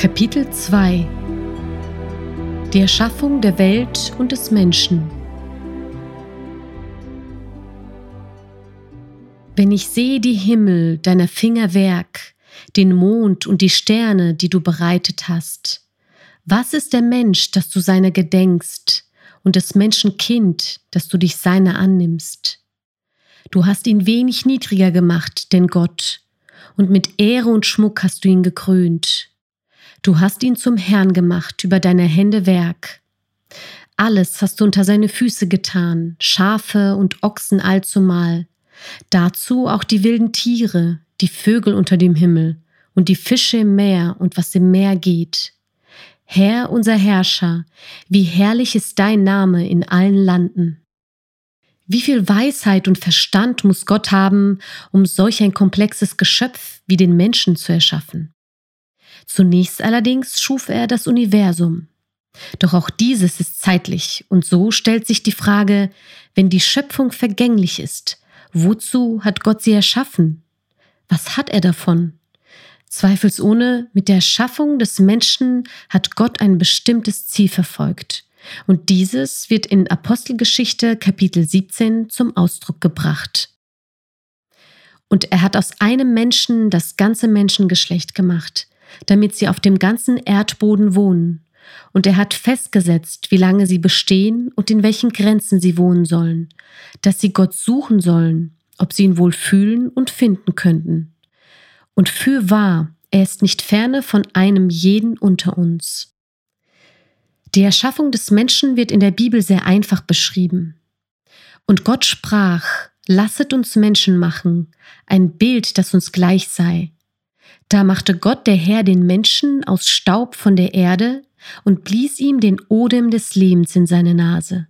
Kapitel 2 Die Erschaffung der Welt und des Menschen Wenn ich sehe die Himmel, deiner Finger Werk, den Mond und die Sterne, die du bereitet hast, was ist der Mensch, dass du seiner gedenkst, und des Menschen Kind, dass du dich seiner annimmst? Du hast ihn wenig niedriger gemacht, denn Gott, und mit Ehre und Schmuck hast du ihn gekrönt. Du hast ihn zum Herrn gemacht über deine Hände Werk. Alles hast du unter seine Füße getan, Schafe und Ochsen allzumal. Dazu auch die wilden Tiere, die Vögel unter dem Himmel und die Fische im Meer und was im Meer geht. Herr unser Herrscher, wie herrlich ist dein Name in allen Landen. Wie viel Weisheit und Verstand muss Gott haben, um solch ein komplexes Geschöpf wie den Menschen zu erschaffen? Zunächst allerdings schuf er das Universum. Doch auch dieses ist zeitlich, und so stellt sich die Frage, wenn die Schöpfung vergänglich ist, wozu hat Gott sie erschaffen? Was hat er davon? Zweifelsohne, mit der Erschaffung des Menschen hat Gott ein bestimmtes Ziel verfolgt. Und dieses wird in Apostelgeschichte Kapitel 17 zum Ausdruck gebracht. Und er hat aus einem Menschen das ganze Menschengeschlecht gemacht damit sie auf dem ganzen Erdboden wohnen. Und er hat festgesetzt, wie lange sie bestehen und in welchen Grenzen sie wohnen sollen, dass sie Gott suchen sollen, ob sie ihn wohl fühlen und finden könnten. Und für wahr, er ist nicht ferne von einem jeden unter uns. Die Erschaffung des Menschen wird in der Bibel sehr einfach beschrieben. Und Gott sprach, lasset uns Menschen machen, ein Bild, das uns gleich sei, da machte Gott der Herr den Menschen aus Staub von der Erde und blies ihm den Odem des Lebens in seine Nase.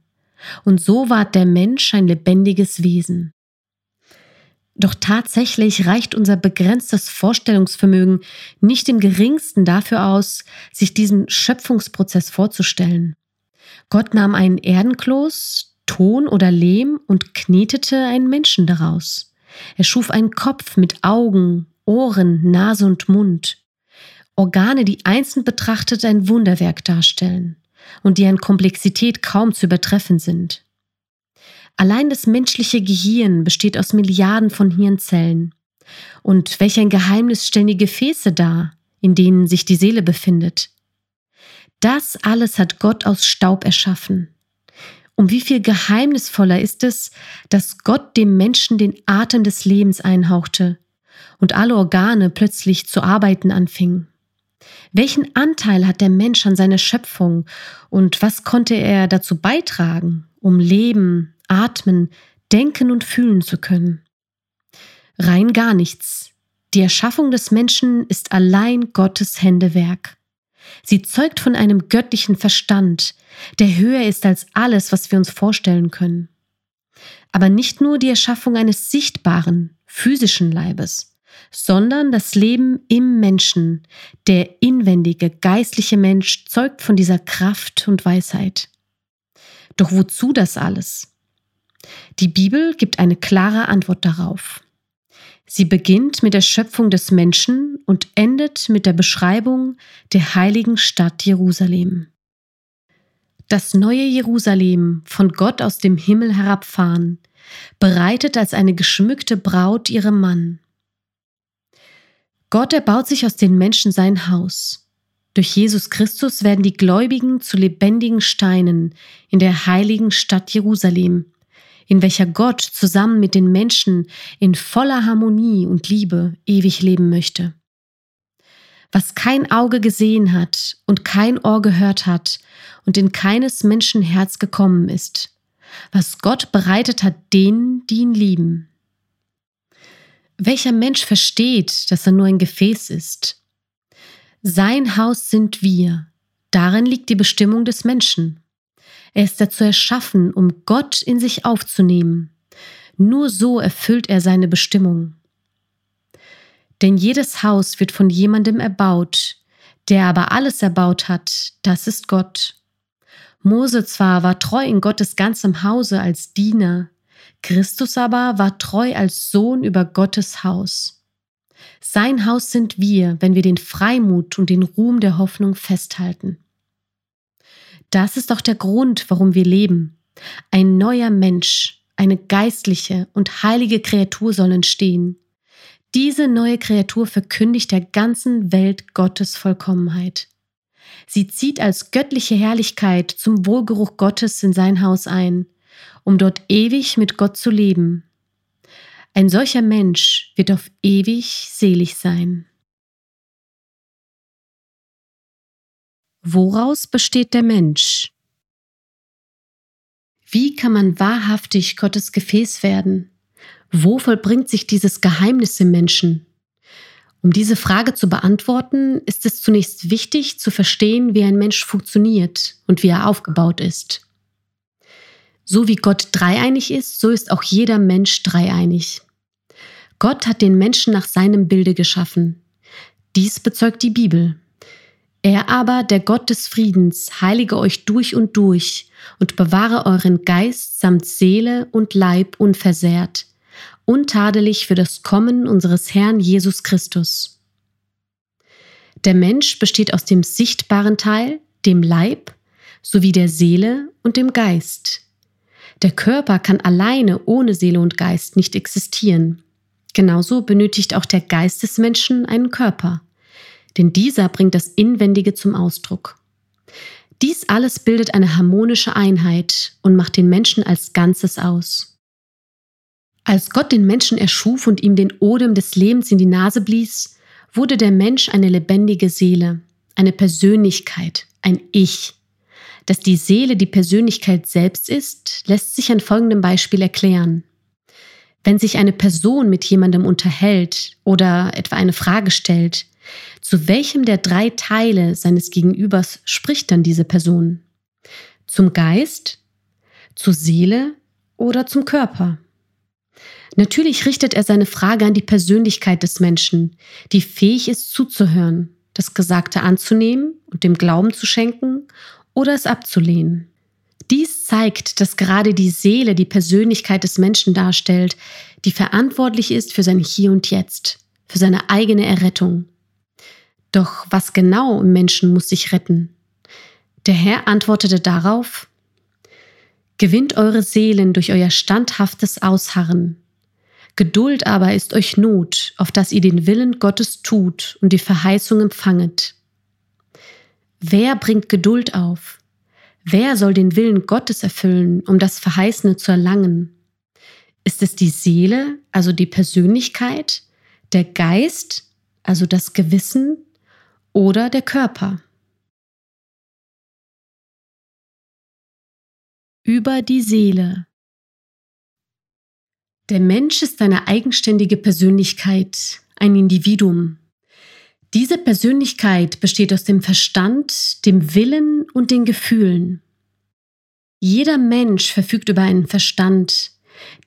Und so ward der Mensch ein lebendiges Wesen. Doch tatsächlich reicht unser begrenztes Vorstellungsvermögen nicht im geringsten dafür aus, sich diesen Schöpfungsprozess vorzustellen. Gott nahm einen Erdenkloß, Ton oder Lehm und knetete einen Menschen daraus. Er schuf einen Kopf mit Augen, Ohren, Nase und Mund. Organe, die einzeln betrachtet ein Wunderwerk darstellen und die an Komplexität kaum zu übertreffen sind. Allein das menschliche Gehirn besteht aus Milliarden von Hirnzellen. Und welch ein Geheimnis stellen die Gefäße dar, in denen sich die Seele befindet. Das alles hat Gott aus Staub erschaffen. Um wie viel geheimnisvoller ist es, dass Gott dem Menschen den Atem des Lebens einhauchte und alle Organe plötzlich zu arbeiten anfingen. Welchen Anteil hat der Mensch an seiner Schöpfung und was konnte er dazu beitragen, um leben, atmen, denken und fühlen zu können? Rein gar nichts. Die Erschaffung des Menschen ist allein Gottes Händewerk. Sie zeugt von einem göttlichen Verstand, der höher ist als alles, was wir uns vorstellen können. Aber nicht nur die Erschaffung eines sichtbaren, physischen Leibes sondern das Leben im Menschen. Der inwendige, geistliche Mensch zeugt von dieser Kraft und Weisheit. Doch wozu das alles? Die Bibel gibt eine klare Antwort darauf. Sie beginnt mit der Schöpfung des Menschen und endet mit der Beschreibung der heiligen Stadt Jerusalem. Das neue Jerusalem, von Gott aus dem Himmel herabfahren, bereitet als eine geschmückte Braut ihrem Mann. Gott erbaut sich aus den Menschen sein Haus. Durch Jesus Christus werden die Gläubigen zu lebendigen Steinen in der heiligen Stadt Jerusalem, in welcher Gott zusammen mit den Menschen in voller Harmonie und Liebe ewig leben möchte. Was kein Auge gesehen hat und kein Ohr gehört hat und in keines Menschen Herz gekommen ist, was Gott bereitet hat denen, die ihn lieben. Welcher Mensch versteht, dass er nur ein Gefäß ist? Sein Haus sind wir. Darin liegt die Bestimmung des Menschen. Er ist dazu erschaffen, um Gott in sich aufzunehmen. Nur so erfüllt er seine Bestimmung. Denn jedes Haus wird von jemandem erbaut, der aber alles erbaut hat, das ist Gott. Mose zwar war treu in Gottes ganzem Hause als Diener, Christus aber war treu als Sohn über Gottes Haus. Sein Haus sind wir, wenn wir den Freimut und den Ruhm der Hoffnung festhalten. Das ist auch der Grund, warum wir leben. Ein neuer Mensch, eine geistliche und heilige Kreatur soll entstehen. Diese neue Kreatur verkündigt der ganzen Welt Gottes Vollkommenheit. Sie zieht als göttliche Herrlichkeit zum Wohlgeruch Gottes in sein Haus ein, um dort ewig mit Gott zu leben. Ein solcher Mensch wird auf ewig selig sein. Woraus besteht der Mensch? Wie kann man wahrhaftig Gottes Gefäß werden? Wo vollbringt sich dieses Geheimnis im Menschen? Um diese Frage zu beantworten, ist es zunächst wichtig zu verstehen, wie ein Mensch funktioniert und wie er aufgebaut ist. So wie Gott dreieinig ist, so ist auch jeder Mensch dreieinig. Gott hat den Menschen nach seinem Bilde geschaffen. Dies bezeugt die Bibel. Er aber, der Gott des Friedens, heilige euch durch und durch und bewahre euren Geist samt Seele und Leib unversehrt, untadelig für das Kommen unseres Herrn Jesus Christus. Der Mensch besteht aus dem sichtbaren Teil, dem Leib, sowie der Seele und dem Geist. Der Körper kann alleine ohne Seele und Geist nicht existieren. Genauso benötigt auch der Geist des Menschen einen Körper denn dieser bringt das Inwendige zum Ausdruck. Dies alles bildet eine harmonische Einheit und macht den Menschen als Ganzes aus. Als Gott den Menschen erschuf und ihm den Odem des Lebens in die Nase blies, wurde der Mensch eine lebendige Seele, eine Persönlichkeit, ein Ich. Dass die Seele die Persönlichkeit selbst ist, lässt sich an folgendem Beispiel erklären. Wenn sich eine Person mit jemandem unterhält oder etwa eine Frage stellt, zu welchem der drei Teile seines Gegenübers spricht dann diese Person? Zum Geist, zur Seele oder zum Körper? Natürlich richtet er seine Frage an die Persönlichkeit des Menschen, die fähig ist zuzuhören, das Gesagte anzunehmen und dem Glauben zu schenken oder es abzulehnen. Dies zeigt, dass gerade die Seele die Persönlichkeit des Menschen darstellt, die verantwortlich ist für sein Hier und Jetzt, für seine eigene Errettung. Doch was genau im Menschen muss sich retten? Der Herr antwortete darauf, Gewinnt eure Seelen durch euer standhaftes Ausharren. Geduld aber ist euch Not, auf dass ihr den Willen Gottes tut und die Verheißung empfanget. Wer bringt Geduld auf? Wer soll den Willen Gottes erfüllen, um das Verheißene zu erlangen? Ist es die Seele, also die Persönlichkeit, der Geist, also das Gewissen, oder der Körper. Über die Seele. Der Mensch ist eine eigenständige Persönlichkeit, ein Individuum. Diese Persönlichkeit besteht aus dem Verstand, dem Willen und den Gefühlen. Jeder Mensch verfügt über einen Verstand.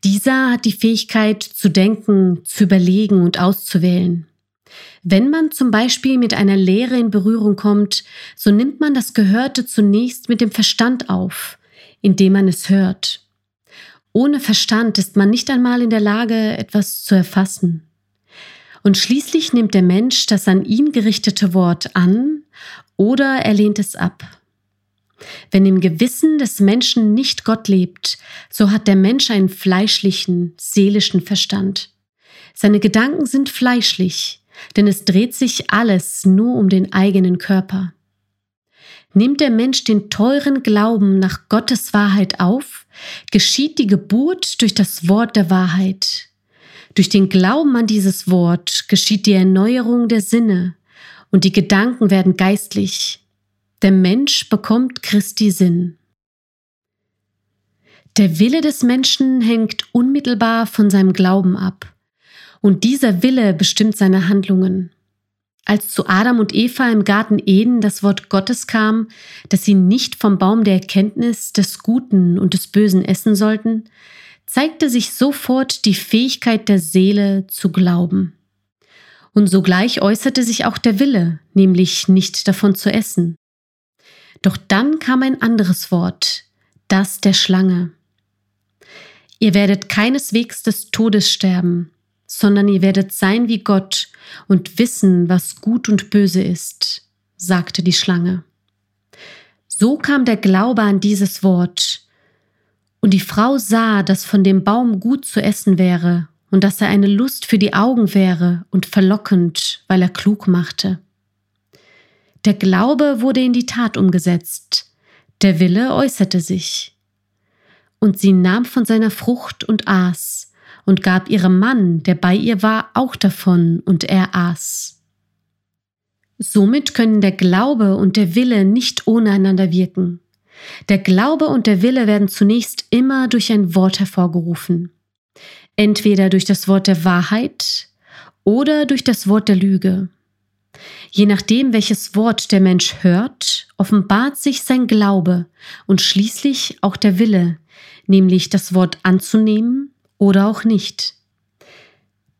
Dieser hat die Fähigkeit zu denken, zu überlegen und auszuwählen. Wenn man zum Beispiel mit einer Lehre in Berührung kommt, so nimmt man das Gehörte zunächst mit dem Verstand auf, indem man es hört. Ohne Verstand ist man nicht einmal in der Lage, etwas zu erfassen. Und schließlich nimmt der Mensch das an ihn gerichtete Wort an oder er lehnt es ab. Wenn im Gewissen des Menschen nicht Gott lebt, so hat der Mensch einen fleischlichen, seelischen Verstand. Seine Gedanken sind fleischlich, denn es dreht sich alles nur um den eigenen Körper. Nimmt der Mensch den teuren Glauben nach Gottes Wahrheit auf, geschieht die Geburt durch das Wort der Wahrheit. Durch den Glauben an dieses Wort geschieht die Erneuerung der Sinne und die Gedanken werden geistlich. Der Mensch bekommt Christi Sinn. Der Wille des Menschen hängt unmittelbar von seinem Glauben ab. Und dieser Wille bestimmt seine Handlungen. Als zu Adam und Eva im Garten Eden das Wort Gottes kam, dass sie nicht vom Baum der Erkenntnis des Guten und des Bösen essen sollten, zeigte sich sofort die Fähigkeit der Seele zu glauben. Und sogleich äußerte sich auch der Wille, nämlich nicht davon zu essen. Doch dann kam ein anderes Wort, das der Schlange. Ihr werdet keineswegs des Todes sterben, sondern ihr werdet sein wie Gott und wissen, was gut und böse ist, sagte die Schlange. So kam der Glaube an dieses Wort. Und die Frau sah, dass von dem Baum gut zu essen wäre und dass er eine Lust für die Augen wäre und verlockend, weil er klug machte. Der Glaube wurde in die Tat umgesetzt, der Wille äußerte sich. Und sie nahm von seiner Frucht und aß, und gab ihrem Mann, der bei ihr war, auch davon, und er aß. Somit können der Glaube und der Wille nicht ohne einander wirken. Der Glaube und der Wille werden zunächst immer durch ein Wort hervorgerufen. Entweder durch das Wort der Wahrheit oder durch das Wort der Lüge. Je nachdem, welches Wort der Mensch hört, offenbart sich sein Glaube und schließlich auch der Wille, nämlich das Wort anzunehmen oder auch nicht.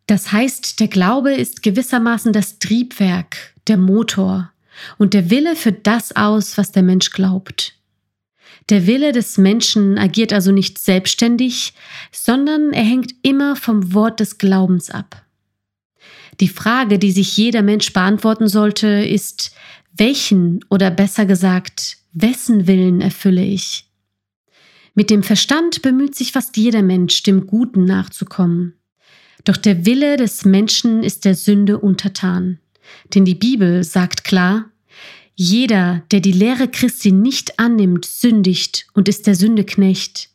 Das heißt, der Glaube ist gewissermaßen das Triebwerk, der Motor, und der Wille führt das aus, was der Mensch glaubt. Der Wille des Menschen agiert also nicht selbstständig, sondern er hängt immer vom Wort des Glaubens ab. Die Frage, die sich jeder Mensch beantworten sollte, ist, welchen oder besser gesagt, wessen Willen erfülle ich? Mit dem Verstand bemüht sich fast jeder Mensch, dem Guten nachzukommen. Doch der Wille des Menschen ist der Sünde untertan. Denn die Bibel sagt klar, jeder, der die Lehre Christi nicht annimmt, sündigt und ist der Sünde Knecht.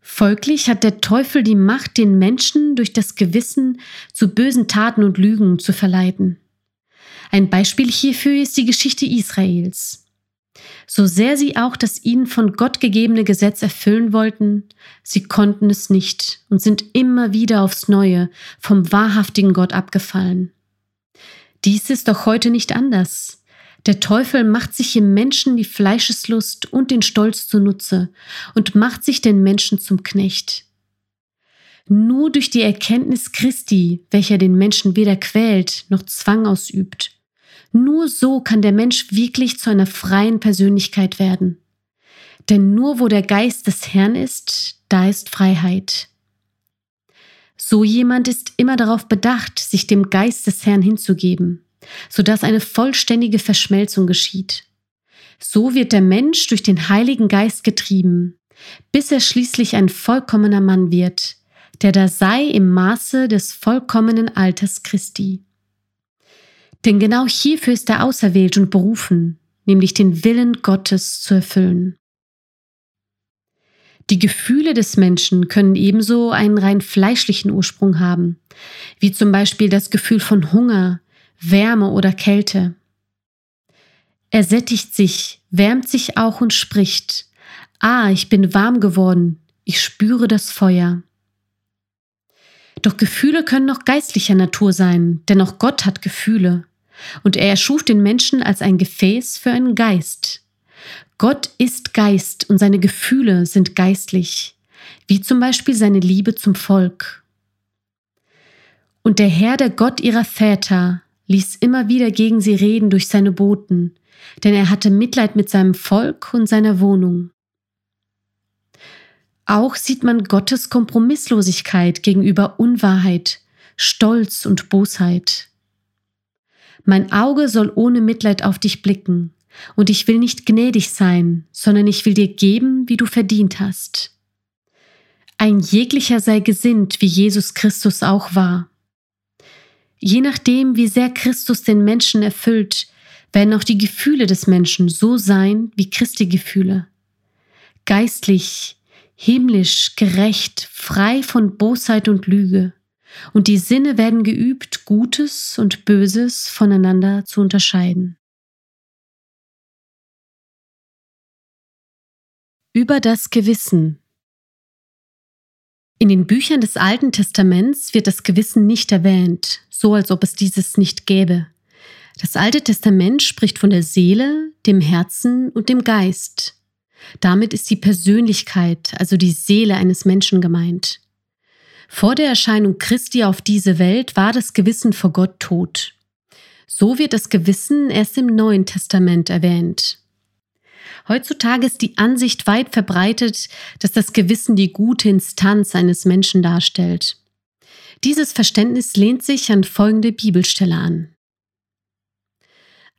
Folglich hat der Teufel die Macht, den Menschen durch das Gewissen zu bösen Taten und Lügen zu verleiten. Ein Beispiel hierfür ist die Geschichte Israels. So sehr sie auch das ihnen von Gott gegebene Gesetz erfüllen wollten, sie konnten es nicht und sind immer wieder aufs neue vom wahrhaftigen Gott abgefallen. Dies ist doch heute nicht anders. Der Teufel macht sich im Menschen die Fleischeslust und den Stolz zunutze und macht sich den Menschen zum Knecht. Nur durch die Erkenntnis Christi, welcher den Menschen weder quält noch Zwang ausübt, nur so kann der Mensch wirklich zu einer freien Persönlichkeit werden. Denn nur wo der Geist des Herrn ist, da ist Freiheit. So jemand ist immer darauf bedacht, sich dem Geist des Herrn hinzugeben sodass eine vollständige Verschmelzung geschieht. So wird der Mensch durch den Heiligen Geist getrieben, bis er schließlich ein vollkommener Mann wird, der da sei im Maße des vollkommenen Alters Christi. Denn genau hierfür ist er auserwählt und berufen, nämlich den Willen Gottes zu erfüllen. Die Gefühle des Menschen können ebenso einen rein fleischlichen Ursprung haben, wie zum Beispiel das Gefühl von Hunger, Wärme oder Kälte. Er sättigt sich, wärmt sich auch und spricht, Ah, ich bin warm geworden, ich spüre das Feuer. Doch Gefühle können noch geistlicher Natur sein, denn auch Gott hat Gefühle, und er erschuf den Menschen als ein Gefäß für einen Geist. Gott ist Geist und seine Gefühle sind geistlich, wie zum Beispiel seine Liebe zum Volk. Und der Herr, der Gott ihrer Väter, ließ immer wieder gegen sie reden durch seine Boten, denn er hatte Mitleid mit seinem Volk und seiner Wohnung. Auch sieht man Gottes Kompromisslosigkeit gegenüber Unwahrheit, Stolz und Bosheit. Mein Auge soll ohne Mitleid auf dich blicken, und ich will nicht gnädig sein, sondern ich will dir geben, wie du verdient hast. Ein jeglicher sei gesinnt, wie Jesus Christus auch war. Je nachdem, wie sehr Christus den Menschen erfüllt, werden auch die Gefühle des Menschen so sein wie Christi Gefühle. Geistlich, himmlisch, gerecht, frei von Bosheit und Lüge. Und die Sinne werden geübt, Gutes und Böses voneinander zu unterscheiden. Über das Gewissen in den Büchern des Alten Testaments wird das Gewissen nicht erwähnt, so als ob es dieses nicht gäbe. Das Alte Testament spricht von der Seele, dem Herzen und dem Geist. Damit ist die Persönlichkeit, also die Seele eines Menschen gemeint. Vor der Erscheinung Christi auf diese Welt war das Gewissen vor Gott tot. So wird das Gewissen erst im Neuen Testament erwähnt. Heutzutage ist die Ansicht weit verbreitet, dass das Gewissen die gute Instanz eines Menschen darstellt. Dieses Verständnis lehnt sich an folgende Bibelstelle an.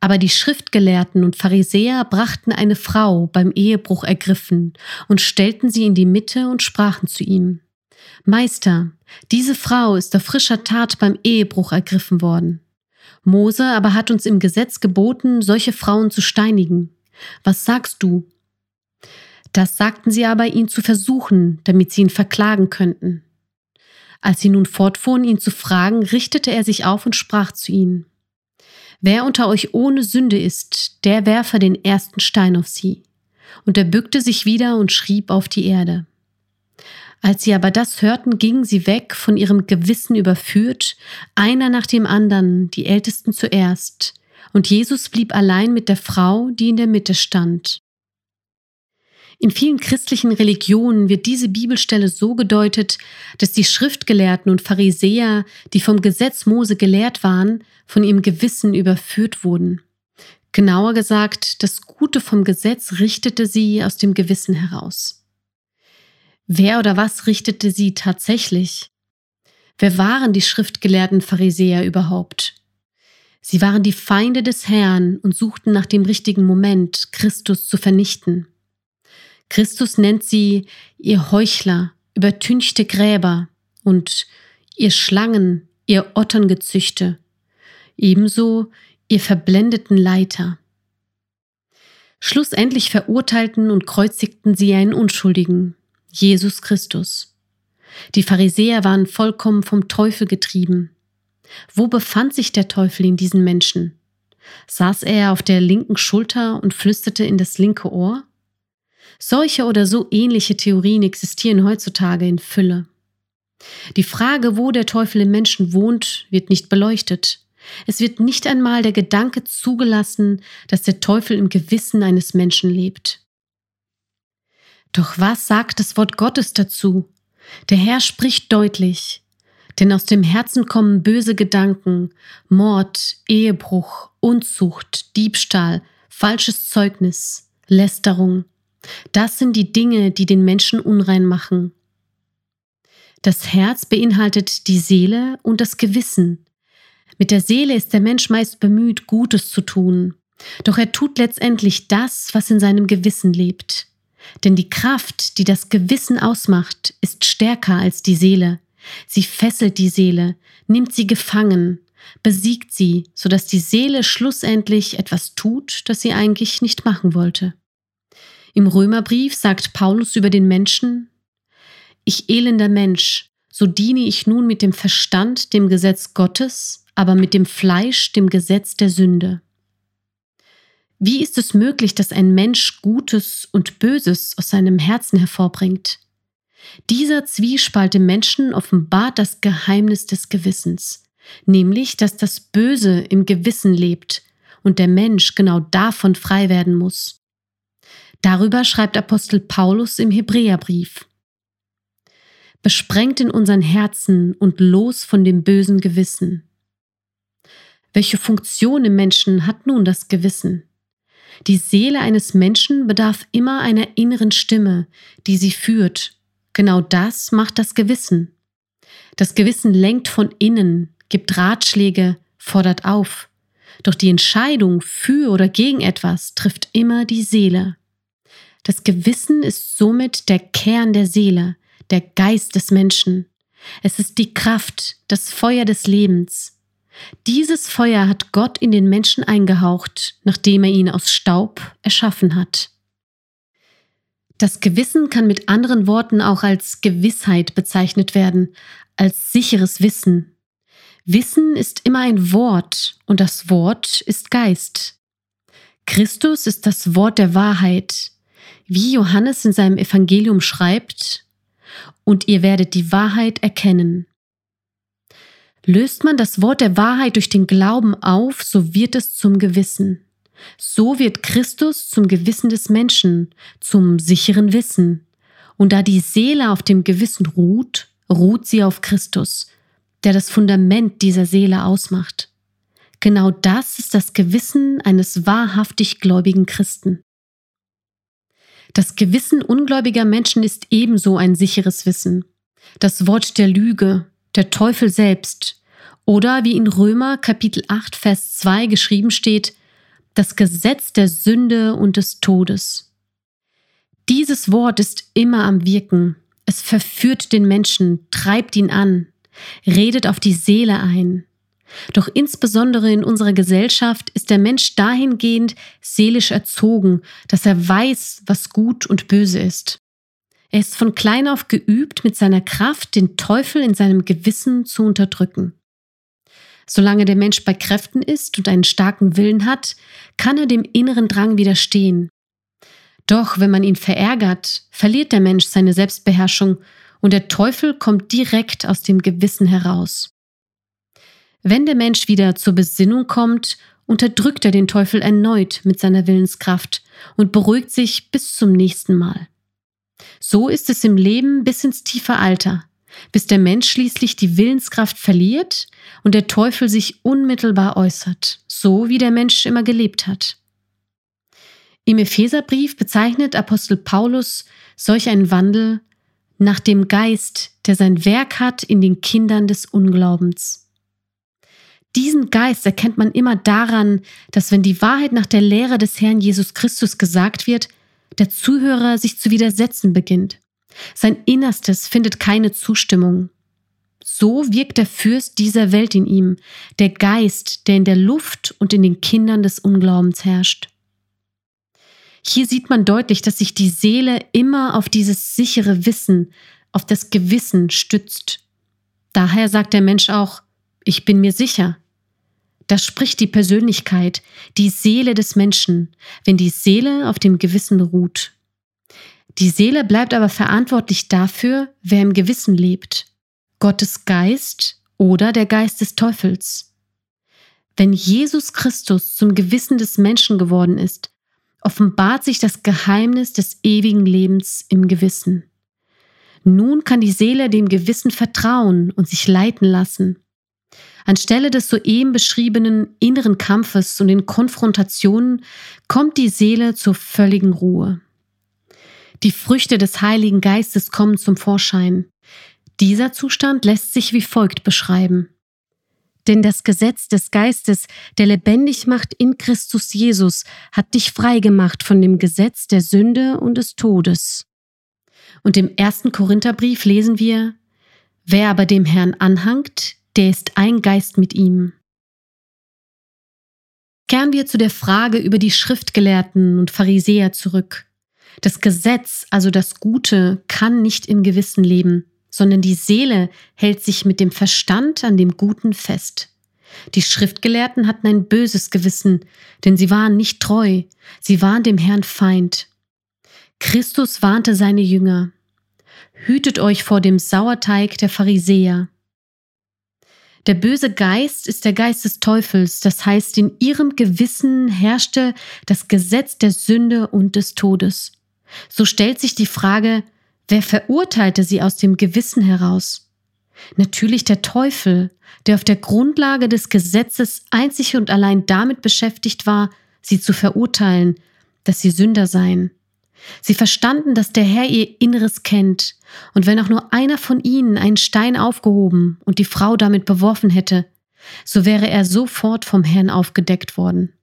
Aber die Schriftgelehrten und Pharisäer brachten eine Frau beim Ehebruch ergriffen und stellten sie in die Mitte und sprachen zu ihm. Meister, diese Frau ist auf frischer Tat beim Ehebruch ergriffen worden. Mose aber hat uns im Gesetz geboten, solche Frauen zu steinigen. Was sagst du? Das sagten sie aber, ihn zu versuchen, damit sie ihn verklagen könnten. Als sie nun fortfuhren, ihn zu fragen, richtete er sich auf und sprach zu ihnen. Wer unter euch ohne Sünde ist, der werfe den ersten Stein auf sie. Und er bückte sich wieder und schrieb auf die Erde. Als sie aber das hörten, gingen sie weg, von ihrem Gewissen überführt, einer nach dem anderen, die Ältesten zuerst, und Jesus blieb allein mit der Frau, die in der Mitte stand. In vielen christlichen Religionen wird diese Bibelstelle so gedeutet, dass die Schriftgelehrten und Pharisäer, die vom Gesetz Mose gelehrt waren, von ihrem Gewissen überführt wurden. Genauer gesagt, das Gute vom Gesetz richtete sie aus dem Gewissen heraus. Wer oder was richtete sie tatsächlich? Wer waren die schriftgelehrten Pharisäer überhaupt? Sie waren die Feinde des Herrn und suchten nach dem richtigen Moment, Christus zu vernichten. Christus nennt sie ihr Heuchler, übertünchte Gräber und ihr Schlangen, ihr Otterngezüchte, ebenso ihr verblendeten Leiter. Schlussendlich verurteilten und kreuzigten sie einen Unschuldigen, Jesus Christus. Die Pharisäer waren vollkommen vom Teufel getrieben. Wo befand sich der Teufel in diesen Menschen? Saß er auf der linken Schulter und flüsterte in das linke Ohr? Solche oder so ähnliche Theorien existieren heutzutage in Fülle. Die Frage, wo der Teufel im Menschen wohnt, wird nicht beleuchtet. Es wird nicht einmal der Gedanke zugelassen, dass der Teufel im Gewissen eines Menschen lebt. Doch was sagt das Wort Gottes dazu? Der Herr spricht deutlich, denn aus dem Herzen kommen böse Gedanken, Mord, Ehebruch, Unzucht, Diebstahl, falsches Zeugnis, Lästerung, das sind die Dinge, die den Menschen unrein machen. Das Herz beinhaltet die Seele und das Gewissen. Mit der Seele ist der Mensch meist bemüht, Gutes zu tun. Doch er tut letztendlich das, was in seinem Gewissen lebt. Denn die Kraft, die das Gewissen ausmacht, ist stärker als die Seele. Sie fesselt die Seele, nimmt sie gefangen, besiegt sie, sodass die Seele schlussendlich etwas tut, das sie eigentlich nicht machen wollte. Im Römerbrief sagt Paulus über den Menschen, Ich elender Mensch, so diene ich nun mit dem Verstand dem Gesetz Gottes, aber mit dem Fleisch dem Gesetz der Sünde. Wie ist es möglich, dass ein Mensch Gutes und Böses aus seinem Herzen hervorbringt? Dieser Zwiespalt im Menschen offenbart das Geheimnis des Gewissens, nämlich dass das Böse im Gewissen lebt und der Mensch genau davon frei werden muss. Darüber schreibt Apostel Paulus im Hebräerbrief. Besprengt in unseren Herzen und los von dem bösen Gewissen. Welche Funktion im Menschen hat nun das Gewissen? Die Seele eines Menschen bedarf immer einer inneren Stimme, die sie führt. Genau das macht das Gewissen. Das Gewissen lenkt von innen, gibt Ratschläge, fordert auf. Doch die Entscheidung für oder gegen etwas trifft immer die Seele. Das Gewissen ist somit der Kern der Seele, der Geist des Menschen. Es ist die Kraft, das Feuer des Lebens. Dieses Feuer hat Gott in den Menschen eingehaucht, nachdem er ihn aus Staub erschaffen hat. Das Gewissen kann mit anderen Worten auch als Gewissheit bezeichnet werden, als sicheres Wissen. Wissen ist immer ein Wort und das Wort ist Geist. Christus ist das Wort der Wahrheit, wie Johannes in seinem Evangelium schreibt, und ihr werdet die Wahrheit erkennen. Löst man das Wort der Wahrheit durch den Glauben auf, so wird es zum Gewissen. So wird Christus zum Gewissen des Menschen, zum sicheren Wissen. Und da die Seele auf dem Gewissen ruht, ruht sie auf Christus, der das Fundament dieser Seele ausmacht. Genau das ist das Gewissen eines wahrhaftig gläubigen Christen. Das Gewissen ungläubiger Menschen ist ebenso ein sicheres Wissen. Das Wort der Lüge, der Teufel selbst, oder wie in Römer Kapitel 8, Vers 2 geschrieben steht, das Gesetz der Sünde und des Todes. Dieses Wort ist immer am Wirken. Es verführt den Menschen, treibt ihn an, redet auf die Seele ein. Doch insbesondere in unserer Gesellschaft ist der Mensch dahingehend seelisch erzogen, dass er weiß, was gut und böse ist. Er ist von klein auf geübt, mit seiner Kraft den Teufel in seinem Gewissen zu unterdrücken. Solange der Mensch bei Kräften ist und einen starken Willen hat, kann er dem inneren Drang widerstehen. Doch wenn man ihn verärgert, verliert der Mensch seine Selbstbeherrschung und der Teufel kommt direkt aus dem Gewissen heraus. Wenn der Mensch wieder zur Besinnung kommt, unterdrückt er den Teufel erneut mit seiner Willenskraft und beruhigt sich bis zum nächsten Mal. So ist es im Leben bis ins tiefe Alter, bis der Mensch schließlich die Willenskraft verliert und der Teufel sich unmittelbar äußert, so wie der Mensch immer gelebt hat. Im Epheserbrief bezeichnet Apostel Paulus solch einen Wandel nach dem Geist, der sein Werk hat in den Kindern des Unglaubens. Diesen Geist erkennt man immer daran, dass wenn die Wahrheit nach der Lehre des Herrn Jesus Christus gesagt wird, der Zuhörer sich zu widersetzen beginnt. Sein Innerstes findet keine Zustimmung. So wirkt der Fürst dieser Welt in ihm, der Geist, der in der Luft und in den Kindern des Unglaubens herrscht. Hier sieht man deutlich, dass sich die Seele immer auf dieses sichere Wissen, auf das Gewissen stützt. Daher sagt der Mensch auch, ich bin mir sicher. Das spricht die Persönlichkeit, die Seele des Menschen, wenn die Seele auf dem Gewissen ruht. Die Seele bleibt aber verantwortlich dafür, wer im Gewissen lebt. Gottes Geist oder der Geist des Teufels. Wenn Jesus Christus zum Gewissen des Menschen geworden ist, offenbart sich das Geheimnis des ewigen Lebens im Gewissen. Nun kann die Seele dem Gewissen vertrauen und sich leiten lassen. Anstelle des soeben beschriebenen inneren Kampfes und den Konfrontationen kommt die Seele zur völligen Ruhe. Die Früchte des Heiligen Geistes kommen zum Vorschein. Dieser Zustand lässt sich wie folgt beschreiben. Denn das Gesetz des Geistes, der lebendig macht in Christus Jesus, hat dich frei gemacht von dem Gesetz der Sünde und des Todes. Und im ersten Korintherbrief lesen wir, Wer aber dem Herrn anhangt, der ist ein Geist mit ihm. Kehren wir zu der Frage über die Schriftgelehrten und Pharisäer zurück. Das Gesetz, also das Gute, kann nicht im Gewissen leben, sondern die Seele hält sich mit dem Verstand an dem Guten fest. Die Schriftgelehrten hatten ein böses Gewissen, denn sie waren nicht treu, sie waren dem Herrn Feind. Christus warnte seine Jünger. Hütet euch vor dem Sauerteig der Pharisäer. Der böse Geist ist der Geist des Teufels, das heißt, in ihrem Gewissen herrschte das Gesetz der Sünde und des Todes. So stellt sich die Frage, wer verurteilte sie aus dem Gewissen heraus? Natürlich der Teufel, der auf der Grundlage des Gesetzes einzig und allein damit beschäftigt war, sie zu verurteilen, dass sie Sünder seien. Sie verstanden, dass der Herr ihr Inneres kennt, und wenn auch nur einer von ihnen einen Stein aufgehoben und die Frau damit beworfen hätte, so wäre er sofort vom Herrn aufgedeckt worden.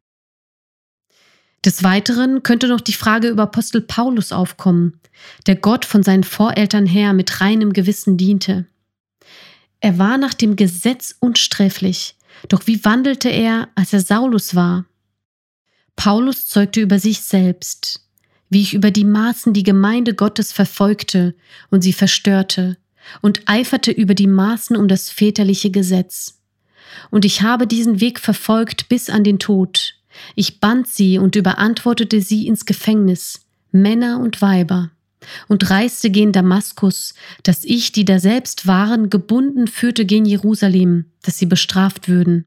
Des Weiteren könnte noch die Frage über Apostel Paulus aufkommen, der Gott von seinen Voreltern her mit reinem Gewissen diente. Er war nach dem Gesetz unsträflich, doch wie wandelte er, als er Saulus war? Paulus zeugte über sich selbst, wie ich über die Maßen die Gemeinde Gottes verfolgte und sie verstörte und eiferte über die Maßen um das väterliche Gesetz. Und ich habe diesen Weg verfolgt bis an den Tod. Ich band sie und überantwortete sie ins Gefängnis, Männer und Weiber, und reiste gen Damaskus, dass ich, die da selbst waren, gebunden führte gen Jerusalem, dass sie bestraft würden.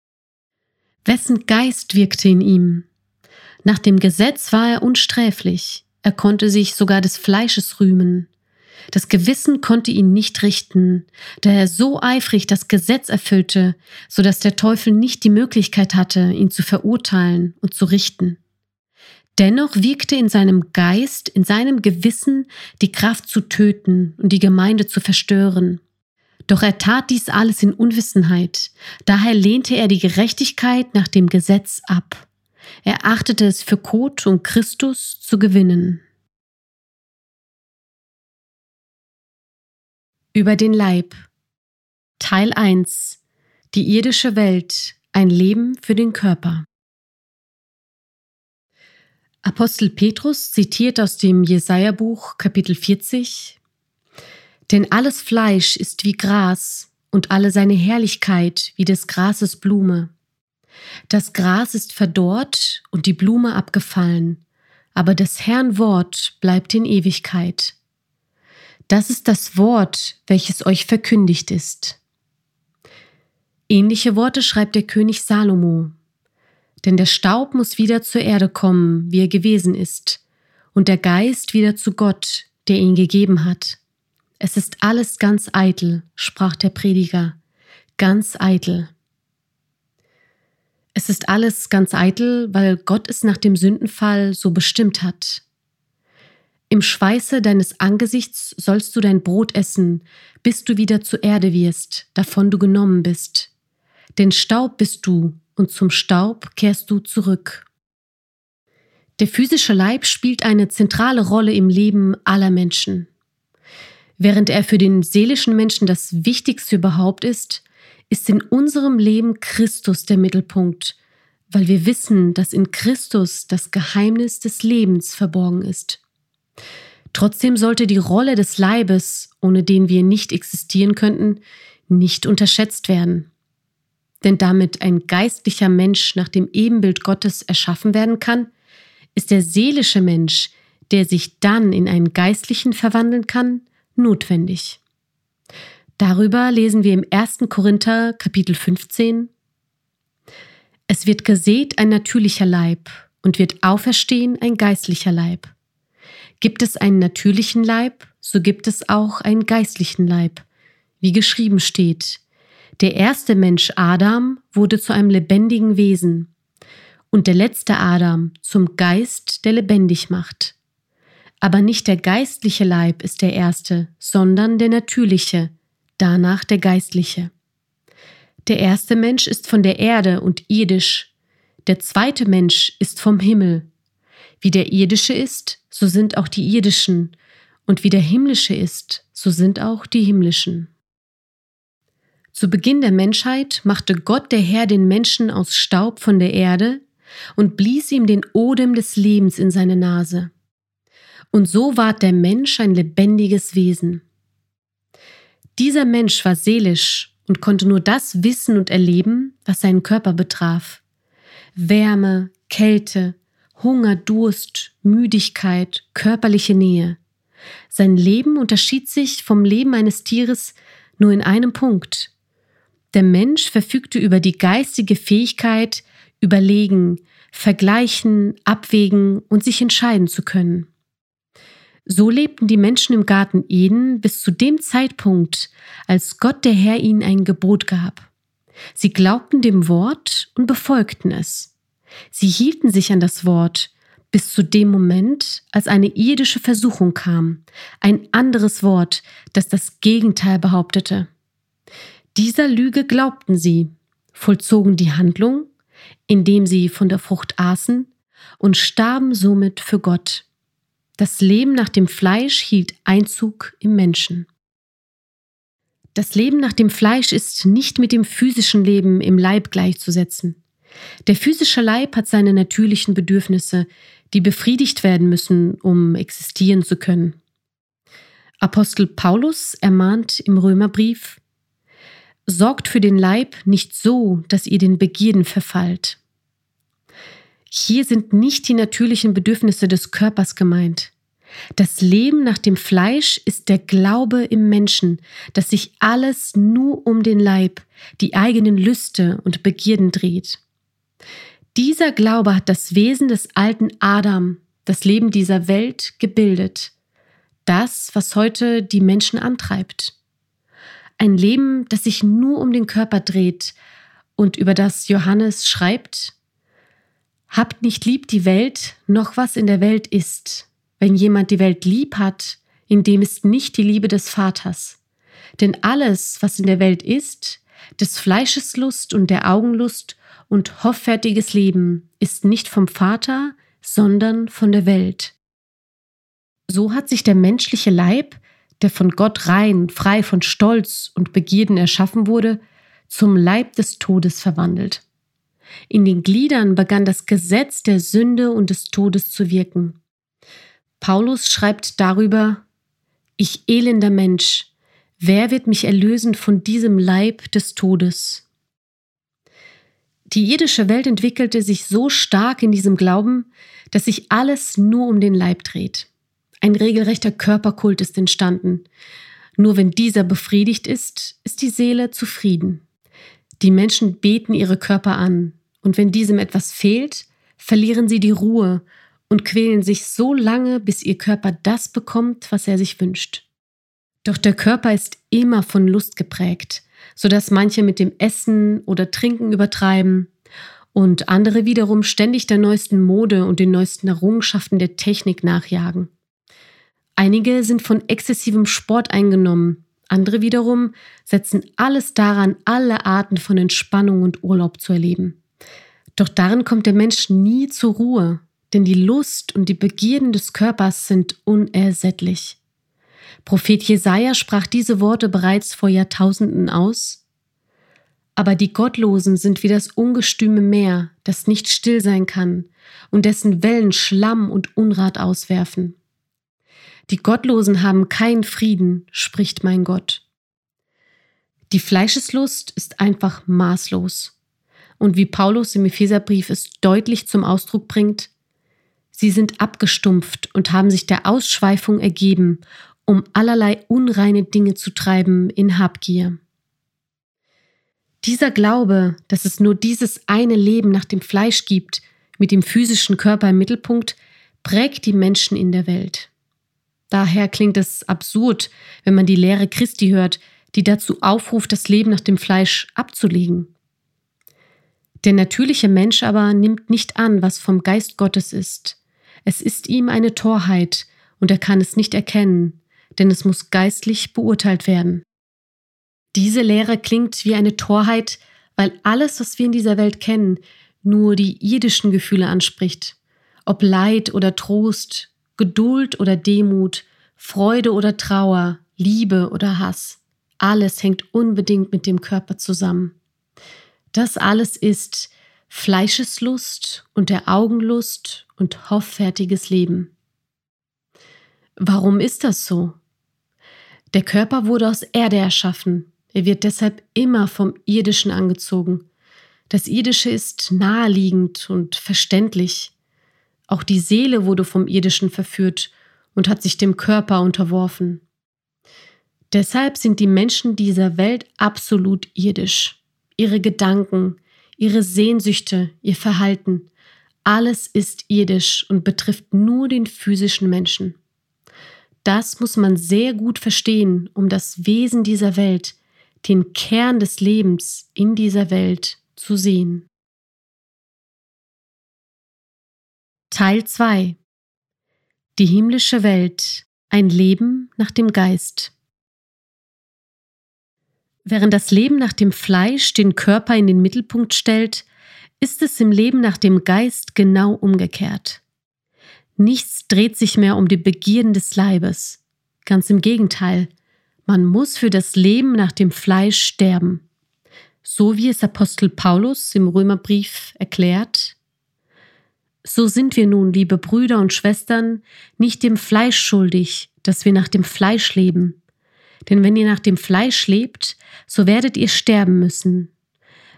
Wessen Geist wirkte in ihm? Nach dem Gesetz war er unsträflich, er konnte sich sogar des Fleisches rühmen. Das Gewissen konnte ihn nicht richten, da er so eifrig das Gesetz erfüllte, so dass der Teufel nicht die Möglichkeit hatte, ihn zu verurteilen und zu richten. Dennoch wirkte in seinem Geist, in seinem Gewissen die Kraft zu töten und die Gemeinde zu verstören. Doch er tat dies alles in Unwissenheit, daher lehnte er die Gerechtigkeit nach dem Gesetz ab. Er achtete es für Kot, um Christus zu gewinnen. Über den Leib Teil 1 Die irdische Welt Ein Leben für den Körper Apostel Petrus zitiert aus dem Jesaja-Buch Kapitel 40 Denn alles Fleisch ist wie Gras und alle seine Herrlichkeit wie des Grases Blume. Das Gras ist verdorrt und die Blume abgefallen, aber des Herrn Wort bleibt in Ewigkeit. Das ist das Wort, welches euch verkündigt ist. Ähnliche Worte schreibt der König Salomo. Denn der Staub muss wieder zur Erde kommen, wie er gewesen ist, und der Geist wieder zu Gott, der ihn gegeben hat. Es ist alles ganz eitel, sprach der Prediger, ganz eitel. Es ist alles ganz eitel, weil Gott es nach dem Sündenfall so bestimmt hat. Im Schweiße deines Angesichts sollst du dein Brot essen, bis du wieder zur Erde wirst, davon du genommen bist. Denn Staub bist du, und zum Staub kehrst du zurück. Der physische Leib spielt eine zentrale Rolle im Leben aller Menschen. Während er für den seelischen Menschen das Wichtigste überhaupt ist, ist in unserem Leben Christus der Mittelpunkt, weil wir wissen, dass in Christus das Geheimnis des Lebens verborgen ist. Trotzdem sollte die Rolle des Leibes, ohne den wir nicht existieren könnten, nicht unterschätzt werden. Denn damit ein geistlicher Mensch nach dem Ebenbild Gottes erschaffen werden kann, ist der seelische Mensch, der sich dann in einen geistlichen verwandeln kann, notwendig. Darüber lesen wir im 1. Korinther Kapitel 15. Es wird gesät ein natürlicher Leib und wird auferstehen ein geistlicher Leib. Gibt es einen natürlichen Leib, so gibt es auch einen geistlichen Leib. Wie geschrieben steht, der erste Mensch Adam wurde zu einem lebendigen Wesen und der letzte Adam zum Geist, der lebendig macht. Aber nicht der geistliche Leib ist der erste, sondern der natürliche, danach der geistliche. Der erste Mensch ist von der Erde und irdisch, der zweite Mensch ist vom Himmel. Wie der irdische ist, so sind auch die irdischen, und wie der himmlische ist, so sind auch die himmlischen. Zu Beginn der Menschheit machte Gott der Herr den Menschen aus Staub von der Erde und blies ihm den Odem des Lebens in seine Nase. Und so ward der Mensch ein lebendiges Wesen. Dieser Mensch war seelisch und konnte nur das wissen und erleben, was seinen Körper betraf. Wärme, Kälte, Hunger, Durst, Müdigkeit, körperliche Nähe. Sein Leben unterschied sich vom Leben eines Tieres nur in einem Punkt. Der Mensch verfügte über die geistige Fähigkeit, überlegen, vergleichen, abwägen und sich entscheiden zu können. So lebten die Menschen im Garten Eden bis zu dem Zeitpunkt, als Gott der Herr ihnen ein Gebot gab. Sie glaubten dem Wort und befolgten es. Sie hielten sich an das Wort bis zu dem Moment, als eine irdische Versuchung kam, ein anderes Wort, das das Gegenteil behauptete. Dieser Lüge glaubten sie, vollzogen die Handlung, indem sie von der Frucht aßen und starben somit für Gott. Das Leben nach dem Fleisch hielt Einzug im Menschen. Das Leben nach dem Fleisch ist nicht mit dem physischen Leben im Leib gleichzusetzen. Der physische Leib hat seine natürlichen Bedürfnisse, die befriedigt werden müssen, um existieren zu können. Apostel Paulus ermahnt im Römerbrief, Sorgt für den Leib nicht so, dass ihr den Begierden verfallt. Hier sind nicht die natürlichen Bedürfnisse des Körpers gemeint. Das Leben nach dem Fleisch ist der Glaube im Menschen, dass sich alles nur um den Leib, die eigenen Lüste und Begierden dreht. Dieser Glaube hat das Wesen des alten Adam, das Leben dieser Welt, gebildet. Das, was heute die Menschen antreibt. Ein Leben, das sich nur um den Körper dreht und über das Johannes schreibt, Habt nicht lieb die Welt, noch was in der Welt ist. Wenn jemand die Welt lieb hat, in dem ist nicht die Liebe des Vaters. Denn alles, was in der Welt ist, des Fleisches Lust und der Augenlust und hoffärtiges Leben, ist nicht vom Vater, sondern von der Welt. So hat sich der menschliche Leib, der von Gott rein, frei von Stolz und Begierden erschaffen wurde, zum Leib des Todes verwandelt. In den Gliedern begann das Gesetz der Sünde und des Todes zu wirken. Paulus schreibt darüber, Ich elender Mensch, wer wird mich erlösen von diesem Leib des Todes? Die irdische Welt entwickelte sich so stark in diesem Glauben, dass sich alles nur um den Leib dreht. Ein regelrechter Körperkult ist entstanden. Nur wenn dieser befriedigt ist, ist die Seele zufrieden. Die Menschen beten ihre Körper an, und wenn diesem etwas fehlt, verlieren sie die Ruhe und quälen sich so lange, bis ihr Körper das bekommt, was er sich wünscht. Doch der Körper ist immer von Lust geprägt, sodass manche mit dem Essen oder Trinken übertreiben und andere wiederum ständig der neuesten Mode und den neuesten Errungenschaften der Technik nachjagen. Einige sind von exzessivem Sport eingenommen, andere wiederum setzen alles daran, alle Arten von Entspannung und Urlaub zu erleben. Doch darin kommt der Mensch nie zur Ruhe, denn die Lust und die Begierden des Körpers sind unersättlich. Prophet Jesaja sprach diese Worte bereits vor Jahrtausenden aus. Aber die Gottlosen sind wie das ungestüme Meer, das nicht still sein kann und dessen Wellen Schlamm und Unrat auswerfen. Die Gottlosen haben keinen Frieden, spricht mein Gott. Die Fleischeslust ist einfach maßlos und wie Paulus im Epheserbrief es deutlich zum Ausdruck bringt, sie sind abgestumpft und haben sich der Ausschweifung ergeben, um allerlei unreine Dinge zu treiben in Habgier. Dieser Glaube, dass es nur dieses eine Leben nach dem Fleisch gibt, mit dem physischen Körper im Mittelpunkt, prägt die Menschen in der Welt. Daher klingt es absurd, wenn man die Lehre Christi hört, die dazu aufruft, das Leben nach dem Fleisch abzulegen. Der natürliche Mensch aber nimmt nicht an, was vom Geist Gottes ist. Es ist ihm eine Torheit, und er kann es nicht erkennen, denn es muss geistlich beurteilt werden. Diese Lehre klingt wie eine Torheit, weil alles, was wir in dieser Welt kennen, nur die irdischen Gefühle anspricht. Ob Leid oder Trost, Geduld oder Demut, Freude oder Trauer, Liebe oder Hass. Alles hängt unbedingt mit dem Körper zusammen. Das alles ist Fleischeslust und der Augenlust und hoffärtiges Leben. Warum ist das so? Der Körper wurde aus Erde erschaffen. Er wird deshalb immer vom Irdischen angezogen. Das Irdische ist naheliegend und verständlich. Auch die Seele wurde vom Irdischen verführt und hat sich dem Körper unterworfen. Deshalb sind die Menschen dieser Welt absolut irdisch ihre Gedanken, ihre Sehnsüchte, ihr Verhalten, alles ist irdisch und betrifft nur den physischen Menschen. Das muss man sehr gut verstehen, um das Wesen dieser Welt, den Kern des Lebens in dieser Welt zu sehen. Teil 2 Die himmlische Welt, ein Leben nach dem Geist. Während das Leben nach dem Fleisch den Körper in den Mittelpunkt stellt, ist es im Leben nach dem Geist genau umgekehrt. Nichts dreht sich mehr um die Begierden des Leibes. Ganz im Gegenteil, man muss für das Leben nach dem Fleisch sterben. So wie es Apostel Paulus im Römerbrief erklärt. So sind wir nun, liebe Brüder und Schwestern, nicht dem Fleisch schuldig, dass wir nach dem Fleisch leben, denn wenn ihr nach dem Fleisch lebt, so werdet ihr sterben müssen.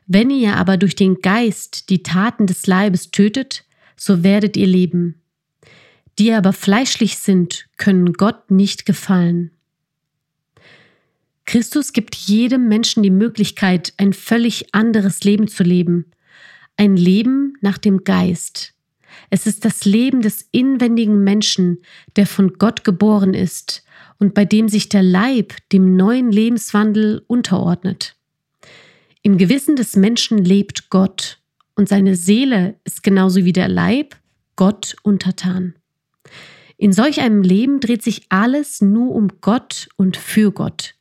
Wenn ihr aber durch den Geist die Taten des Leibes tötet, so werdet ihr leben. Die aber fleischlich sind, können Gott nicht gefallen. Christus gibt jedem Menschen die Möglichkeit, ein völlig anderes Leben zu leben. Ein Leben nach dem Geist. Es ist das Leben des inwendigen Menschen, der von Gott geboren ist und bei dem sich der Leib dem neuen Lebenswandel unterordnet. Im Gewissen des Menschen lebt Gott und seine Seele ist genauso wie der Leib Gott untertan. In solch einem Leben dreht sich alles nur um Gott und für Gott.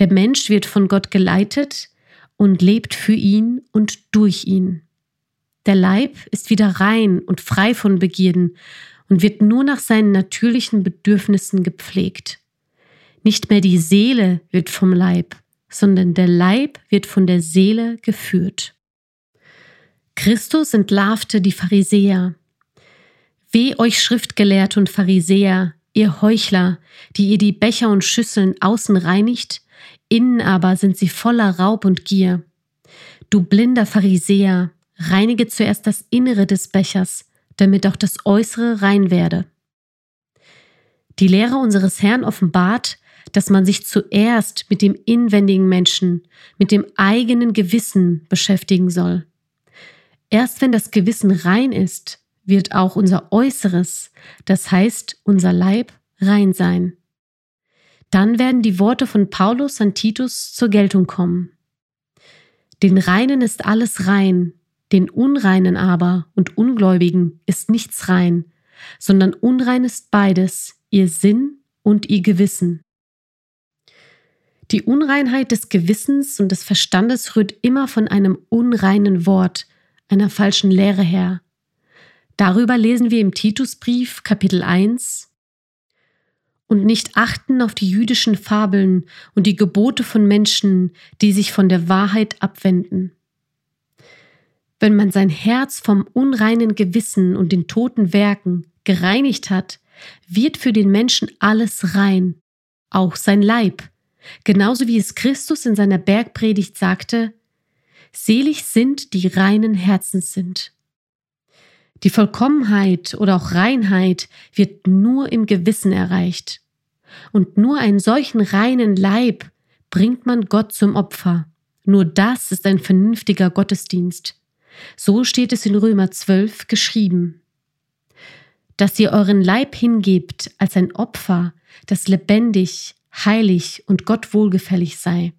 Der Mensch wird von Gott geleitet und lebt für ihn und durch ihn. Der Leib ist wieder rein und frei von Begierden und wird nur nach seinen natürlichen Bedürfnissen gepflegt. Nicht mehr die Seele wird vom Leib, sondern der Leib wird von der Seele geführt. Christus entlarvte die Pharisäer. Weh euch Schriftgelehrte und Pharisäer, ihr Heuchler, die ihr die Becher und Schüsseln außen reinigt, innen aber sind sie voller Raub und Gier. Du blinder Pharisäer, reinige zuerst das Innere des Bechers, damit auch das Äußere rein werde. Die Lehre unseres Herrn offenbart, dass man sich zuerst mit dem inwendigen Menschen, mit dem eigenen Gewissen beschäftigen soll. Erst wenn das Gewissen rein ist, wird auch unser Äußeres, das heißt unser Leib, rein sein. Dann werden die Worte von Paulus an Titus zur Geltung kommen. Den Reinen ist alles rein, den Unreinen aber und Ungläubigen ist nichts rein, sondern unrein ist beides, ihr Sinn und ihr Gewissen. Die Unreinheit des Gewissens und des Verstandes rührt immer von einem unreinen Wort, einer falschen Lehre her. Darüber lesen wir im Titusbrief Kapitel 1 und nicht achten auf die jüdischen Fabeln und die Gebote von Menschen, die sich von der Wahrheit abwenden. Wenn man sein Herz vom unreinen Gewissen und den toten Werken gereinigt hat, wird für den Menschen alles rein, auch sein Leib, genauso wie es Christus in seiner Bergpredigt sagte, Selig sind, die reinen Herzens sind. Die Vollkommenheit oder auch Reinheit wird nur im Gewissen erreicht. Und nur einen solchen reinen Leib bringt man Gott zum Opfer. Nur das ist ein vernünftiger Gottesdienst. So steht es in Römer 12 geschrieben. Dass ihr euren Leib hingebt als ein Opfer, das lebendig, heilig und Gott wohlgefällig sei.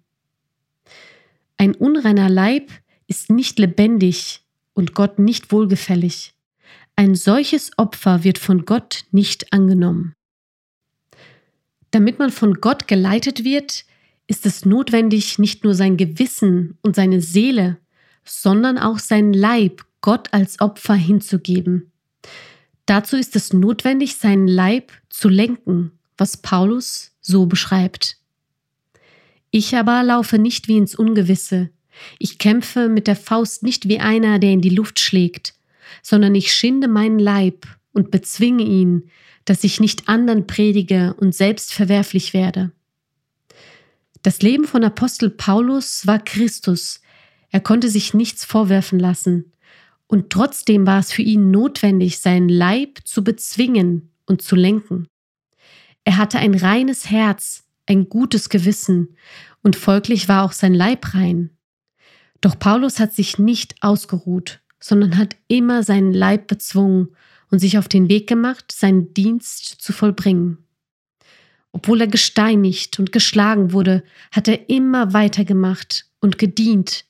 Ein unreiner Leib ist nicht lebendig und Gott nicht wohlgefällig. Ein solches Opfer wird von Gott nicht angenommen. Damit man von Gott geleitet wird, ist es notwendig, nicht nur sein Gewissen und seine Seele, sondern auch sein Leib Gott als Opfer hinzugeben. Dazu ist es notwendig, seinen Leib zu lenken, was Paulus so beschreibt. Ich aber laufe nicht wie ins Ungewisse. Ich kämpfe mit der Faust nicht wie einer, der in die Luft schlägt, sondern ich schinde meinen Leib und bezwinge ihn, dass ich nicht anderen predige und selbst verwerflich werde. Das Leben von Apostel Paulus war Christus. Er konnte sich nichts vorwerfen lassen. Und trotzdem war es für ihn notwendig, seinen Leib zu bezwingen und zu lenken. Er hatte ein reines Herz, ein gutes Gewissen und folglich war auch sein Leib rein. Doch Paulus hat sich nicht ausgeruht, sondern hat immer seinen Leib bezwungen und sich auf den Weg gemacht, seinen Dienst zu vollbringen. Obwohl er gesteinigt und geschlagen wurde, hat er immer weitergemacht und gedient.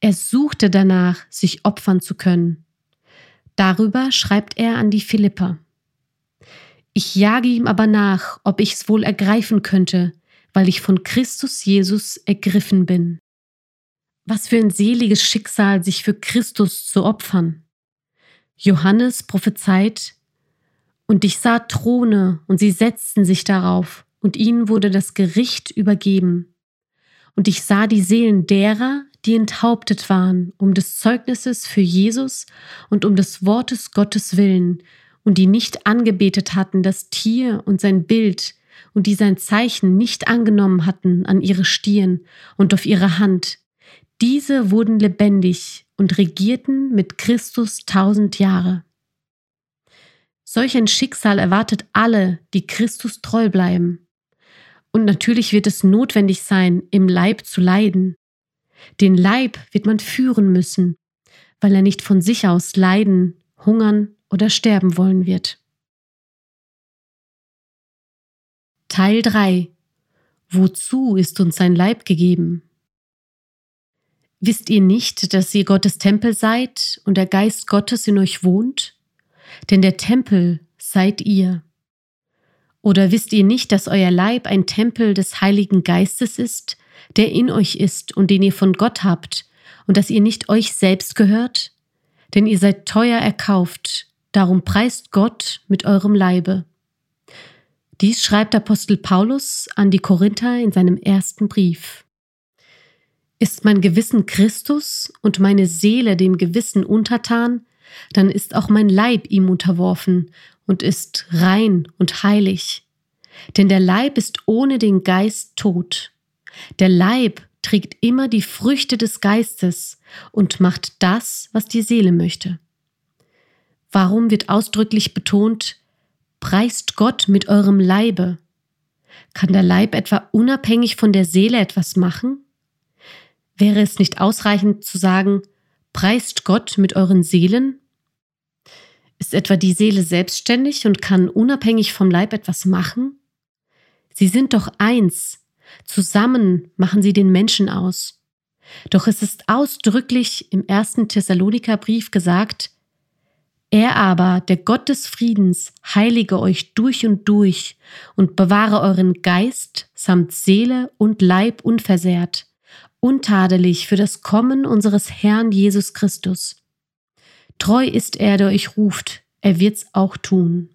Er suchte danach, sich opfern zu können. Darüber schreibt er an die Philipper. Ich jage ihm aber nach, ob ich's wohl ergreifen könnte, weil ich von Christus Jesus ergriffen bin. Was für ein seliges Schicksal, sich für Christus zu opfern. Johannes prophezeit, und ich sah Throne, und sie setzten sich darauf, und ihnen wurde das Gericht übergeben. Und ich sah die Seelen derer, die enthauptet waren, um des Zeugnisses für Jesus und um des Wortes Gottes willen, und die nicht angebetet hatten das Tier und sein Bild und die sein Zeichen nicht angenommen hatten an ihre Stirn und auf ihre Hand, diese wurden lebendig und regierten mit Christus tausend Jahre. Solch ein Schicksal erwartet alle, die Christus treu bleiben. Und natürlich wird es notwendig sein, im Leib zu leiden. Den Leib wird man führen müssen, weil er nicht von sich aus leiden, hungern oder sterben wollen wird. Teil 3 Wozu ist uns sein Leib gegeben? Wisst ihr nicht, dass ihr Gottes Tempel seid und der Geist Gottes in euch wohnt? Denn der Tempel seid ihr. Oder wisst ihr nicht, dass euer Leib ein Tempel des Heiligen Geistes ist, der in euch ist und den ihr von Gott habt, und dass ihr nicht euch selbst gehört? Denn ihr seid teuer erkauft, darum preist Gott mit eurem Leibe. Dies schreibt Apostel Paulus an die Korinther in seinem ersten Brief. Ist mein Gewissen Christus und meine Seele dem Gewissen untertan, dann ist auch mein Leib ihm unterworfen und ist rein und heilig. Denn der Leib ist ohne den Geist tot. Der Leib trägt immer die Früchte des Geistes und macht das, was die Seele möchte. Warum wird ausdrücklich betont, preist Gott mit eurem Leibe? Kann der Leib etwa unabhängig von der Seele etwas machen? Wäre es nicht ausreichend zu sagen, preist Gott mit euren Seelen? Ist etwa die Seele selbstständig und kann unabhängig vom Leib etwas machen? Sie sind doch eins. Zusammen machen sie den Menschen aus. Doch es ist ausdrücklich im ersten Thessalonikerbrief gesagt, er aber, der Gott des Friedens, heilige euch durch und durch und bewahre euren Geist samt Seele und Leib unversehrt, untadelig für das Kommen unseres Herrn Jesus Christus. Treu ist er, der euch ruft, er wird's auch tun.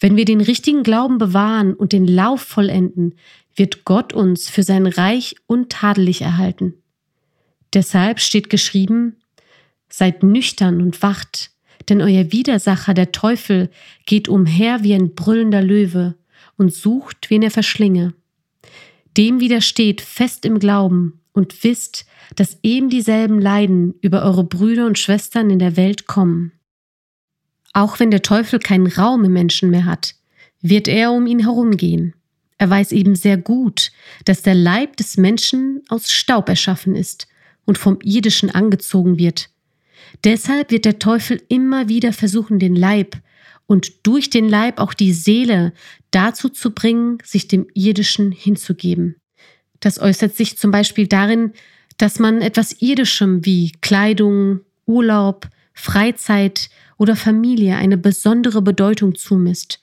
Wenn wir den richtigen Glauben bewahren und den Lauf vollenden, wird Gott uns für sein Reich untadelig erhalten. Deshalb steht geschrieben, Seid nüchtern und wacht, denn euer Widersacher, der Teufel, geht umher wie ein brüllender Löwe und sucht, wen er verschlinge. Dem widersteht fest im Glauben und wisst, dass eben dieselben Leiden über eure Brüder und Schwestern in der Welt kommen. Auch wenn der Teufel keinen Raum im Menschen mehr hat, wird er um ihn herumgehen. Er weiß eben sehr gut, dass der Leib des Menschen aus Staub erschaffen ist und vom Irdischen angezogen wird. Deshalb wird der Teufel immer wieder versuchen, den Leib und durch den Leib auch die Seele dazu zu bringen, sich dem Irdischen hinzugeben. Das äußert sich zum Beispiel darin, dass man etwas Irdischem wie Kleidung, Urlaub, Freizeit oder Familie eine besondere Bedeutung zumisst.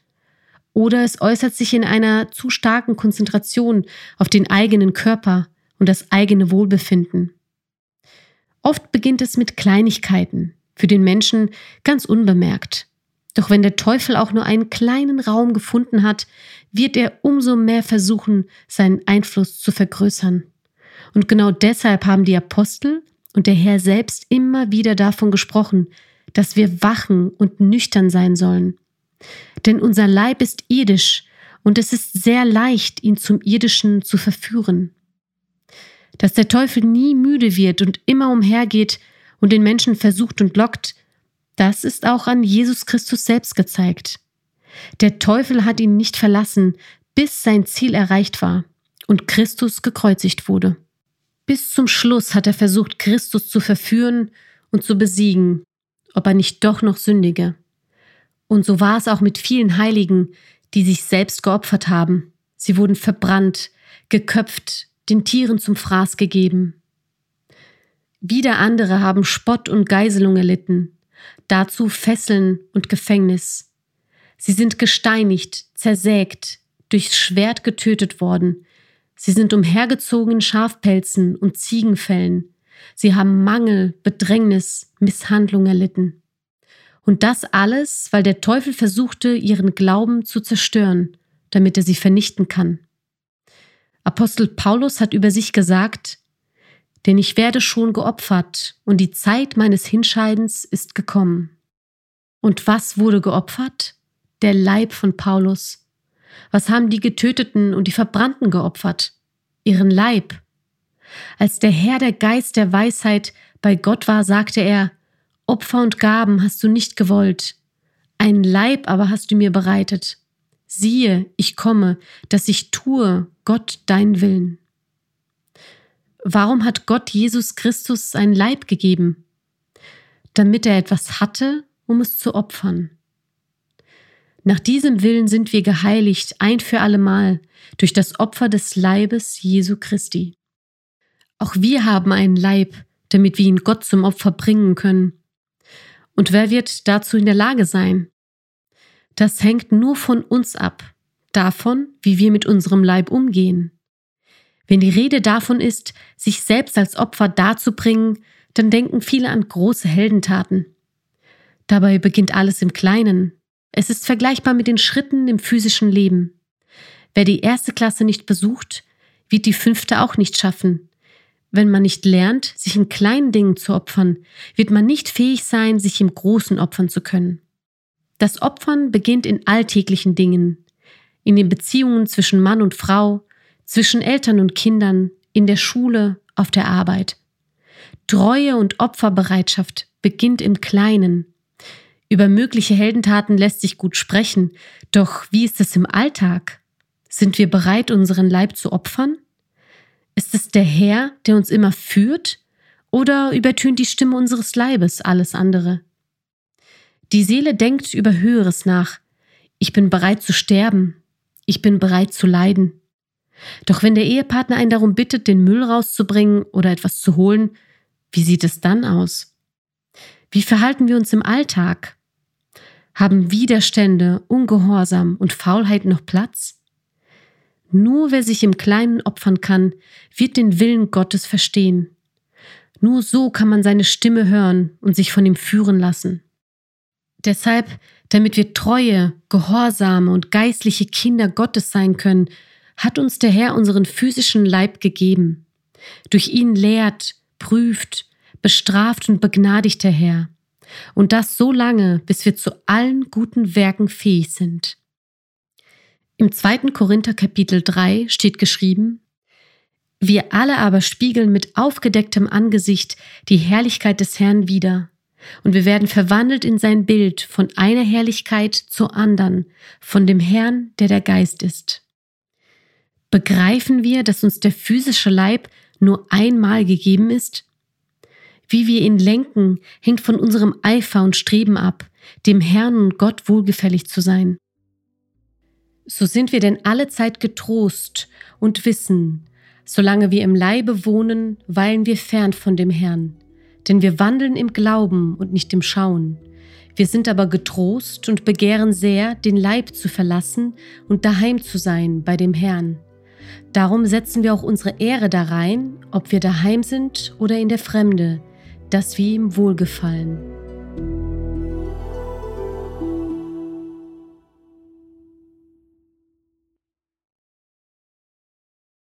Oder es äußert sich in einer zu starken Konzentration auf den eigenen Körper und das eigene Wohlbefinden. Oft beginnt es mit Kleinigkeiten, für den Menschen ganz unbemerkt. Doch wenn der Teufel auch nur einen kleinen Raum gefunden hat, wird er umso mehr versuchen, seinen Einfluss zu vergrößern. Und genau deshalb haben die Apostel und der Herr selbst immer wieder davon gesprochen, dass wir wachen und nüchtern sein sollen. Denn unser Leib ist irdisch und es ist sehr leicht, ihn zum Irdischen zu verführen. Dass der Teufel nie müde wird und immer umhergeht und den Menschen versucht und lockt, das ist auch an Jesus Christus selbst gezeigt. Der Teufel hat ihn nicht verlassen, bis sein Ziel erreicht war und Christus gekreuzigt wurde. Bis zum Schluss hat er versucht, Christus zu verführen und zu besiegen, ob er nicht doch noch sündige. Und so war es auch mit vielen Heiligen, die sich selbst geopfert haben. Sie wurden verbrannt, geköpft, den Tieren zum Fraß gegeben. Wieder andere haben Spott und Geiselung erlitten, dazu Fesseln und Gefängnis. Sie sind gesteinigt, zersägt, durchs Schwert getötet worden, Sie sind umhergezogen in Schafpelzen und Ziegenfällen. Sie haben Mangel, Bedrängnis, Misshandlung erlitten. Und das alles, weil der Teufel versuchte, ihren Glauben zu zerstören, damit er sie vernichten kann. Apostel Paulus hat über sich gesagt, denn ich werde schon geopfert und die Zeit meines Hinscheidens ist gekommen. Und was wurde geopfert? Der Leib von Paulus, was haben die Getöteten und die Verbrannten geopfert? Ihren Leib. Als der Herr der Geist der Weisheit bei Gott war, sagte er, Opfer und Gaben hast du nicht gewollt, einen Leib aber hast du mir bereitet. Siehe, ich komme, dass ich tue, Gott, dein Willen. Warum hat Gott Jesus Christus seinen Leib gegeben? Damit er etwas hatte, um es zu opfern. Nach diesem Willen sind wir geheiligt ein für allemal durch das Opfer des Leibes Jesu Christi. Auch wir haben einen Leib, damit wir ihn Gott zum Opfer bringen können. Und wer wird dazu in der Lage sein? Das hängt nur von uns ab, davon, wie wir mit unserem Leib umgehen. Wenn die Rede davon ist, sich selbst als Opfer darzubringen, dann denken viele an große Heldentaten. Dabei beginnt alles im Kleinen. Es ist vergleichbar mit den Schritten im physischen Leben. Wer die erste Klasse nicht besucht, wird die fünfte auch nicht schaffen. Wenn man nicht lernt, sich in kleinen Dingen zu opfern, wird man nicht fähig sein, sich im Großen opfern zu können. Das Opfern beginnt in alltäglichen Dingen, in den Beziehungen zwischen Mann und Frau, zwischen Eltern und Kindern, in der Schule, auf der Arbeit. Treue und Opferbereitschaft beginnt im Kleinen. Über mögliche Heldentaten lässt sich gut sprechen, doch wie ist es im Alltag? Sind wir bereit, unseren Leib zu opfern? Ist es der Herr, der uns immer führt, oder übertönt die Stimme unseres Leibes alles andere? Die Seele denkt über Höheres nach. Ich bin bereit zu sterben. Ich bin bereit zu leiden. Doch wenn der Ehepartner einen darum bittet, den Müll rauszubringen oder etwas zu holen, wie sieht es dann aus? Wie verhalten wir uns im Alltag? Haben Widerstände, Ungehorsam und Faulheit noch Platz? Nur wer sich im Kleinen opfern kann, wird den Willen Gottes verstehen. Nur so kann man seine Stimme hören und sich von ihm führen lassen. Deshalb, damit wir treue, gehorsame und geistliche Kinder Gottes sein können, hat uns der Herr unseren physischen Leib gegeben. Durch ihn lehrt, prüft, bestraft und begnadigt der Herr. Und das so lange, bis wir zu allen guten Werken fähig sind. Im 2. Korinther Kapitel 3 steht geschrieben, wir alle aber spiegeln mit aufgedecktem Angesicht die Herrlichkeit des Herrn wider. Und wir werden verwandelt in sein Bild von einer Herrlichkeit zur anderen, von dem Herrn, der der Geist ist. Begreifen wir, dass uns der physische Leib nur einmal gegeben ist? Wie wir ihn lenken, hängt von unserem Eifer und Streben ab, dem Herrn und Gott wohlgefällig zu sein. So sind wir denn alle Zeit getrost und wissen, solange wir im Leibe wohnen, weilen wir fern von dem Herrn, denn wir wandeln im Glauben und nicht im Schauen. Wir sind aber getrost und begehren sehr, den Leib zu verlassen und daheim zu sein bei dem Herrn. Darum setzen wir auch unsere Ehre darein, ob wir daheim sind oder in der Fremde, dass wir ihm wohlgefallen.